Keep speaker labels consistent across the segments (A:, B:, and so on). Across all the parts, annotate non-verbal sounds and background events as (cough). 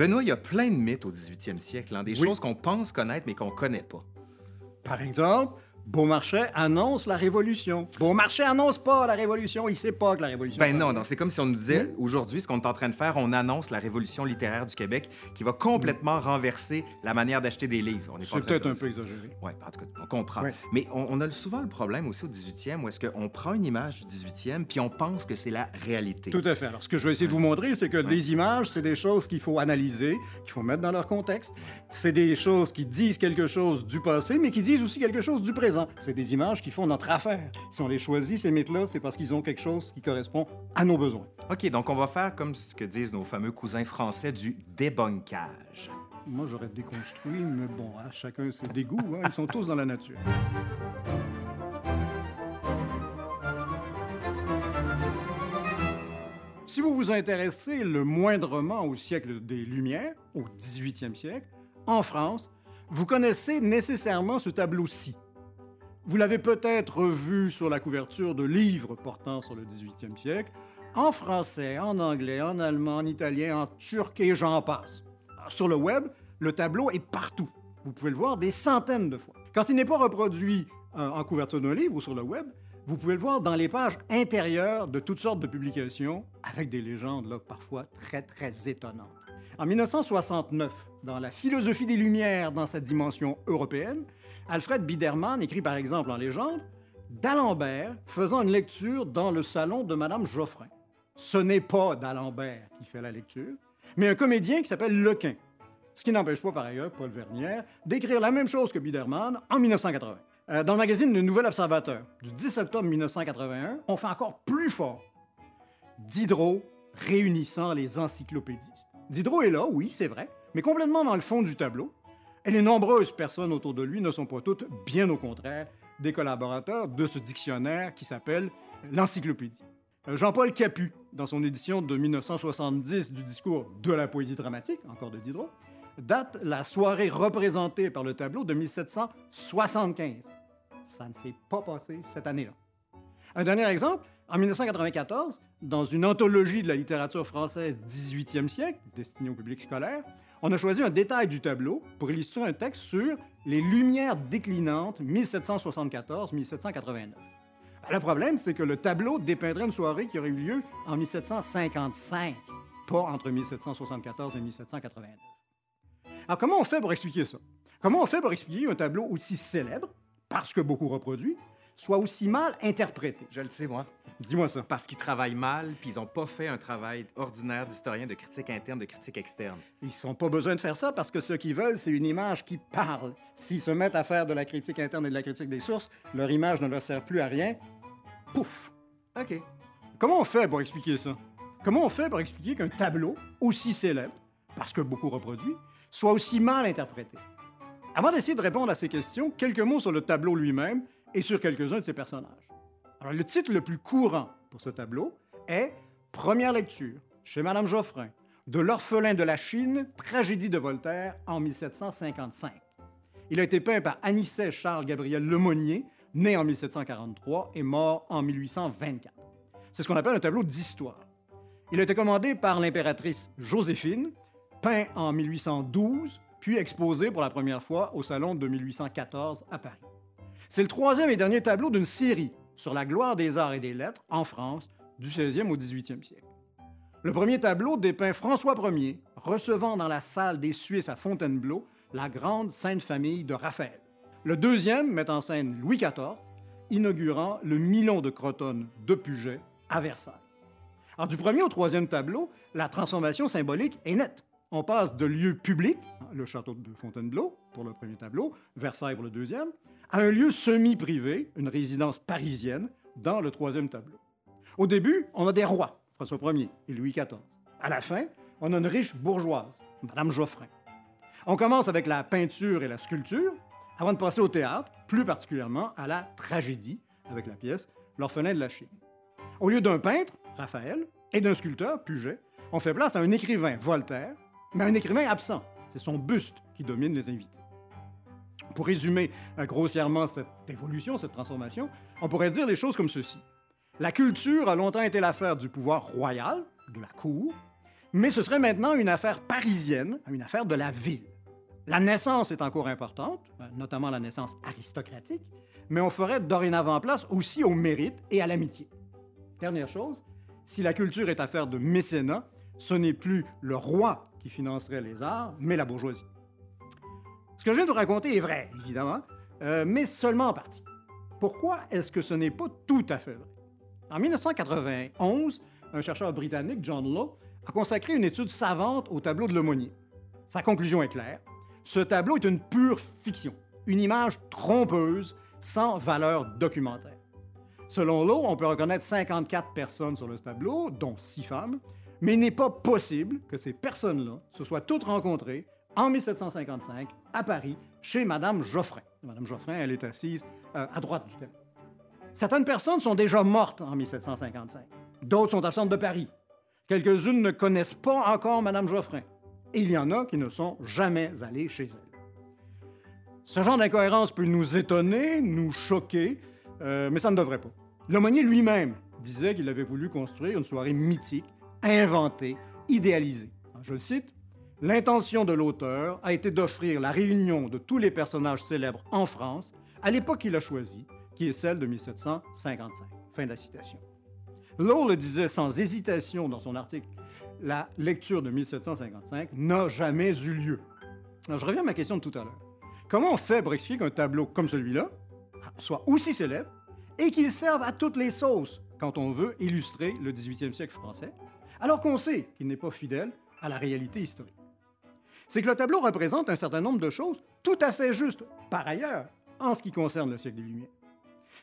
A: Benoît, il y a plein de mythes au 18e siècle, hein, des
B: Oui.
A: choses qu'on pense connaître mais qu'on connaît pas.
B: Par exemple, Beaumarchais annonce la Révolution. Beaumarchais annonce pas la Révolution, il sait pas que la Révolution...
A: Ben non, non, c'est comme si on nous disait aujourd'hui ce qu'on est en train de faire, on annonce la révolution littéraire du Québec qui va complètement renverser la manière d'acheter des livres.
B: C'est peut-être un peu exagéré.
A: Oui, en tout cas, on comprend.
B: Ouais.
A: Mais on, on a souvent le problème aussi au 18e où est-ce qu'on prend une image du 18e puis on pense que c'est la réalité.
B: Tout à fait. Alors, ce que je vais essayer de vous montrer, c'est que les images, c'est des choses qu'il faut analyser, qu'il faut mettre dans leur contexte. C'est des choses qui disent quelque chose du passé, mais qui disent aussi quelque chose du présent. C'est des images qui font notre affaire. Si on les choisit, ces mythes-là, c'est parce qu'ils ont quelque chose qui correspond à nos besoins.
A: OK, donc on va faire comme ce que disent nos fameux cousins français du débunkage.
B: Moi, j'aurais déconstruit, mais bon, hein, chacun ses dégoûts. hein, ils sont tous dans la nature. Si vous vous intéressez le moindrement au siècle des Lumières, au 18e siècle, en France, vous connaissez nécessairement ce tableau-ci. Vous l'avez peut-être vu sur la couverture de livres portant sur le 18e siècle, en français, en anglais, en allemand, en italien, en turc et j'en passe. Sur le web, le tableau est partout. Vous pouvez le voir des centaines de fois. Quand il n'est pas reproduit euh, en couverture d'un livre ou sur le web, vous pouvez le voir dans les pages intérieures de toutes sortes de publications, avec des légendes là, parfois très, très étonnantes. En 1969, dans La philosophie des Lumières dans sa dimension européenne, Alfred Biederman écrit par exemple en légende d'Alembert faisant une lecture dans le salon de Madame Geoffrin. Ce n'est pas d'Alembert qui fait la lecture, mais un comédien qui s'appelle Lequin. Ce qui n'empêche pas par ailleurs Paul Vernière d'écrire la même chose que Biederman en 1980. Euh, dans le magazine Le Nouvel Observateur du 10 octobre 1981, on fait encore plus fort. Diderot réunissant les encyclopédistes. Diderot est là, oui, c'est vrai, mais complètement dans le fond du tableau. Et les nombreuses personnes autour de lui ne sont pas toutes, bien au contraire, des collaborateurs de ce dictionnaire qui s'appelle l'Encyclopédie. Euh, Jean-Paul Capu, dans son édition de 1970 du discours de la poésie dramatique, encore de Diderot, date la soirée représentée par le tableau de 1775. Ça ne s'est pas passé cette année-là. Un dernier exemple, en 1994, dans une anthologie de la littérature française 18e siècle, destinée au public scolaire, on a choisi un détail du tableau pour illustrer un texte sur les Lumières déclinantes 1774-1789. Le problème, c'est que le tableau dépeindrait une soirée qui aurait eu lieu en 1755, pas entre 1774 et 1789. Alors, comment on fait pour expliquer ça? Comment on fait pour expliquer un tableau aussi célèbre, parce que beaucoup reproduit, soit aussi mal interprété?
A: Je le sais, moi.
B: Dis-moi ça.
A: Parce qu'ils travaillent mal puis ils n'ont pas fait un travail ordinaire d'historien, de critique interne, de critique externe.
B: Ils n'ont pas besoin de faire ça parce que ce qu'ils veulent, c'est une image qui parle. S'ils se mettent à faire de la critique interne et de la critique des sources, leur image ne leur sert plus à rien. Pouf!
A: OK.
B: Comment on fait pour expliquer ça? Comment on fait pour expliquer qu'un tableau aussi célèbre, parce que beaucoup reproduit, soit aussi mal interprété? Avant d'essayer de répondre à ces questions, quelques mots sur le tableau lui-même et sur quelques-uns de ses personnages. Alors, le titre le plus courant pour ce tableau est Première lecture chez Madame Geoffrin de L'orphelin de la Chine, tragédie de Voltaire en 1755. Il a été peint par Anicet Charles Gabriel Lemonnier, né en 1743 et mort en 1824. C'est ce qu'on appelle un tableau d'histoire. Il a été commandé par l'impératrice Joséphine, peint en 1812, puis exposé pour la première fois au salon de 1814 à Paris. C'est le troisième et dernier tableau d'une série sur la gloire des arts et des lettres en France du 16e au 18e siècle. Le premier tableau dépeint François Ier recevant dans la salle des Suisses à Fontainebleau la grande Sainte Famille de Raphaël. Le deuxième met en scène Louis XIV, inaugurant le Milon de Crotone de Puget à Versailles. Du premier au troisième tableau, la transformation symbolique est nette. On passe de lieu public, le château de Fontainebleau pour le premier tableau, Versailles pour le deuxième, à un lieu semi-privé, une résidence parisienne, dans le troisième tableau. Au début, on a des rois, François Ier et Louis XIV. À la fin, on a une riche bourgeoise, Madame Geoffrin. On commence avec la peinture et la sculpture, avant de passer au théâtre, plus particulièrement à la tragédie, avec la pièce L'orphelin de la Chine. Au lieu d'un peintre, Raphaël, et d'un sculpteur, Puget, on fait place à un écrivain, Voltaire, mais un écrivain absent. C'est son buste qui domine les invités. Pour résumer euh, grossièrement cette évolution, cette transformation, on pourrait dire les choses comme ceci. La culture a longtemps été l'affaire du pouvoir royal, de la cour, Mais ce serait maintenant une affaire parisienne, une affaire de la ville. La naissance est encore importante, euh, notamment la naissance aristocratique, mais on ferait dorénavant place aussi au mérite et à l'amitié. Dernière chose, si la culture est affaire de mécénat, ce n'est plus le roi qui financerait les arts, mais la bourgeoisie. Ce que je viens de vous raconter est vrai, évidemment, euh, mais seulement en partie. Pourquoi est-ce que ce n'est pas tout à fait vrai? En 1991, un chercheur britannique, John Law, a consacré une étude savante au tableau de l'aumônier. Sa conclusion est claire. Ce tableau est une pure fiction, une image trompeuse sans valeur documentaire. Selon Law, on peut reconnaître 54 personnes sur le tableau, dont 6 femmes, mais il n'est pas possible que ces personnes-là se soient toutes rencontrées en 1755 à Paris chez Madame Geoffrin. Madame Geoffrin, elle est assise euh, à droite du tableau. Certaines personnes sont déjà mortes en 1755. D'autres sont absentes de Paris. Quelques-unes ne connaissent pas encore Madame Geoffrin. Et il y en a qui ne sont jamais allées chez elle. Ce genre d'incohérence peut nous étonner, nous choquer, euh, mais ça ne devrait pas. L'aumônier lui-même disait qu'il avait voulu construire une soirée mythique, inventée, idéalisée. Je le cite, L'intention de l'auteur a été d'offrir la réunion de tous les personnages célèbres en France à l'époque qu'il a choisie, qui est celle de 1755. Fin de la citation. Lowe le disait sans hésitation dans son article. La lecture de 1755 n'a jamais eu lieu. je reviens à ma question de tout à l'heure. Comment on fait pour expliquer qu'un tableau comme celui-là soit aussi célèbre et qu'il serve à toutes les sauces quand on veut illustrer le 18e siècle français, alors qu'on sait qu'il n'est pas fidèle à la réalité historique? C'est que le tableau représente un certain nombre de choses tout à fait justes, par ailleurs, en ce qui concerne le siècle des Lumières.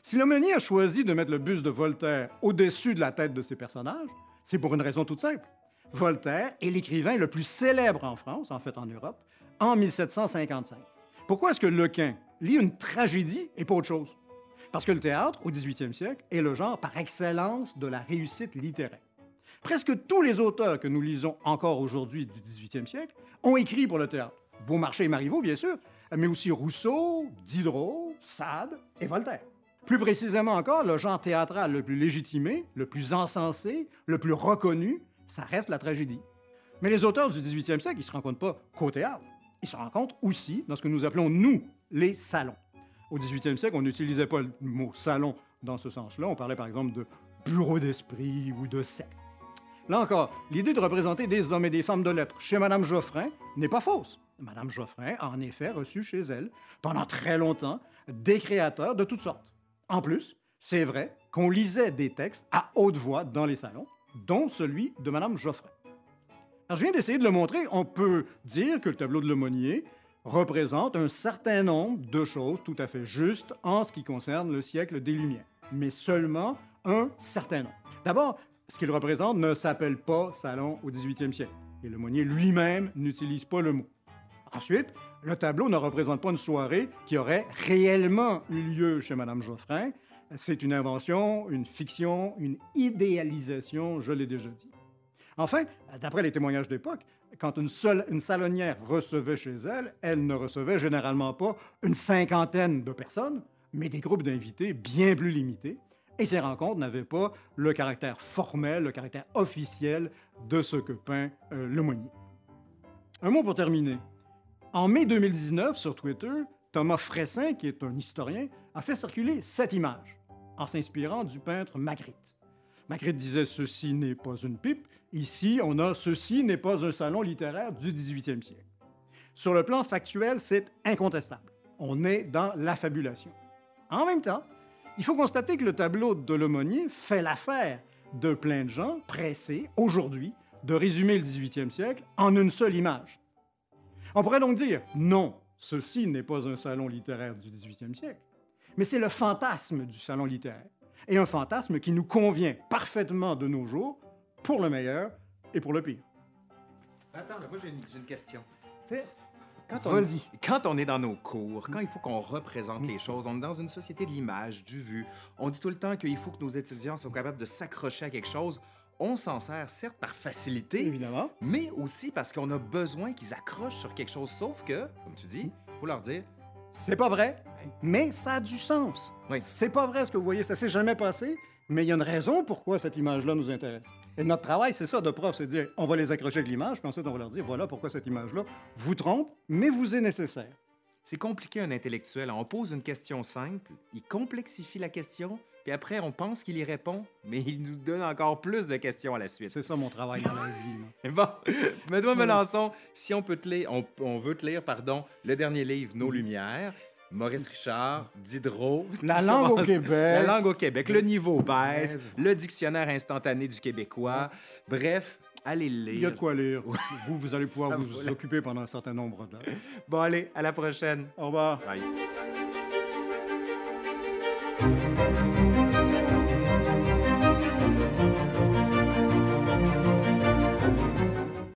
B: Si l'aumônier a choisi de mettre le buste de Voltaire au-dessus de la tête de ses personnages, c'est pour une raison toute simple. Voltaire est l'écrivain le plus célèbre en France, en fait en Europe, en 1755. Pourquoi est-ce que Lequin lit une tragédie et pas autre chose? Parce que le théâtre, au 18e siècle, est le genre par excellence de la réussite littéraire. Presque tous les auteurs que nous lisons encore aujourd'hui du 18e siècle ont écrit pour le théâtre. Beaumarchais et Marivaux, bien sûr, mais aussi Rousseau, Diderot, Sade et Voltaire. Plus précisément encore, le genre théâtral le plus légitimé, le plus encensé, le plus reconnu, ça reste la tragédie. Mais les auteurs du 18e siècle, ils se rencontrent pas qu'au théâtre. Ils se rencontrent aussi dans ce que nous appelons, nous, les salons. Au 18e siècle, on n'utilisait pas le mot salon dans ce sens-là. On parlait par exemple de bureau d'esprit ou de secte. Là encore, l'idée de représenter des hommes et des femmes de lettres chez Madame Geoffrin n'est pas fausse. Madame Geoffrin a en effet reçu chez elle, pendant très longtemps, des créateurs de toutes sortes. En plus, c'est vrai qu'on lisait des textes à haute voix dans les salons, dont celui de Madame Geoffrin. Alors, je viens d'essayer de le montrer. On peut dire que le tableau de l'aumônier représente un certain nombre de choses tout à fait justes en ce qui concerne le siècle des Lumières, mais seulement un certain nombre. D'abord, ce qu'il représente ne s'appelle pas salon au 18e siècle, et l'aumônier lui-même n'utilise pas le mot. Ensuite, le tableau ne représente pas une soirée qui aurait réellement eu lieu chez Madame Geoffrin. C'est une invention, une fiction, une idéalisation, je l'ai déjà dit. Enfin, d'après les témoignages d'époque, quand une, seule, une salonnière recevait chez elle, elle ne recevait généralement pas une cinquantaine de personnes, mais des groupes d'invités bien plus limités. Et ces rencontres n'avaient pas le caractère formel, le caractère officiel de ce que peint euh, le Monnier. Un mot pour terminer. En mai 2019, sur Twitter, Thomas Fressin, qui est un historien, a fait circuler cette image en s'inspirant du peintre Magritte. Magritte disait Ceci n'est pas une pipe. Ici, on a Ceci n'est pas un salon littéraire du 18e siècle. Sur le plan factuel, c'est incontestable. On est dans l'affabulation. En même temps, il faut constater que le tableau de l'aumônier fait l'affaire de plein de gens pressés, aujourd'hui, de résumer le 18e siècle en une seule image. On pourrait donc dire, non, ceci n'est pas un salon littéraire du 18e siècle, mais c'est le fantasme du salon littéraire, et un fantasme qui nous convient parfaitement de nos jours, pour le meilleur et pour le pire.
A: Attends, j'ai une, question.
B: Quand on,
A: quand on est dans nos cours, quand il faut qu'on représente les choses, on est dans une société de l'image, du vu. On dit tout le temps qu'il faut que nos étudiants soient capables de s'accrocher à quelque chose. On s'en sert certes par facilité,
B: évidemment,
A: mais aussi parce qu'on a besoin qu'ils accrochent sur quelque chose. Sauf que, comme tu dis, il faut leur dire
B: c'est pas vrai, mais ça a du sens.
A: Oui.
B: C'est pas vrai ce que vous voyez, ça s'est jamais passé, mais il y a une raison pourquoi cette image-là nous intéresse. Et notre travail, c'est ça de prof, c'est de dire, on va les accrocher avec l'image, puis ensuite on va leur dire, voilà pourquoi cette image-là vous trompe, mais vous est nécessaire.
A: C'est compliqué un intellectuel. On pose une question simple, il complexifie la question, puis après on pense qu'il y répond, mais il nous donne encore plus de questions à la suite.
B: C'est ça mon travail dans la vie. (laughs)
A: Bon, Benoît Melançon, si on peut te lire, on, on veut te lire, pardon, le dernier livre, Nos Lumières, Maurice Richard, Diderot.
B: La langue au
A: La
B: Québec.
A: langue au Québec, le niveau baisse, le dictionnaire instantané du québécois. Bref, allez le
B: Il y a
A: lire.
B: de quoi lire. Vous, vous allez pouvoir (laughs) vous
A: la-
B: occuper pendant un certain nombre d'heures.
A: Bon, allez, à la prochaine.
B: Au revoir.
A: Bye.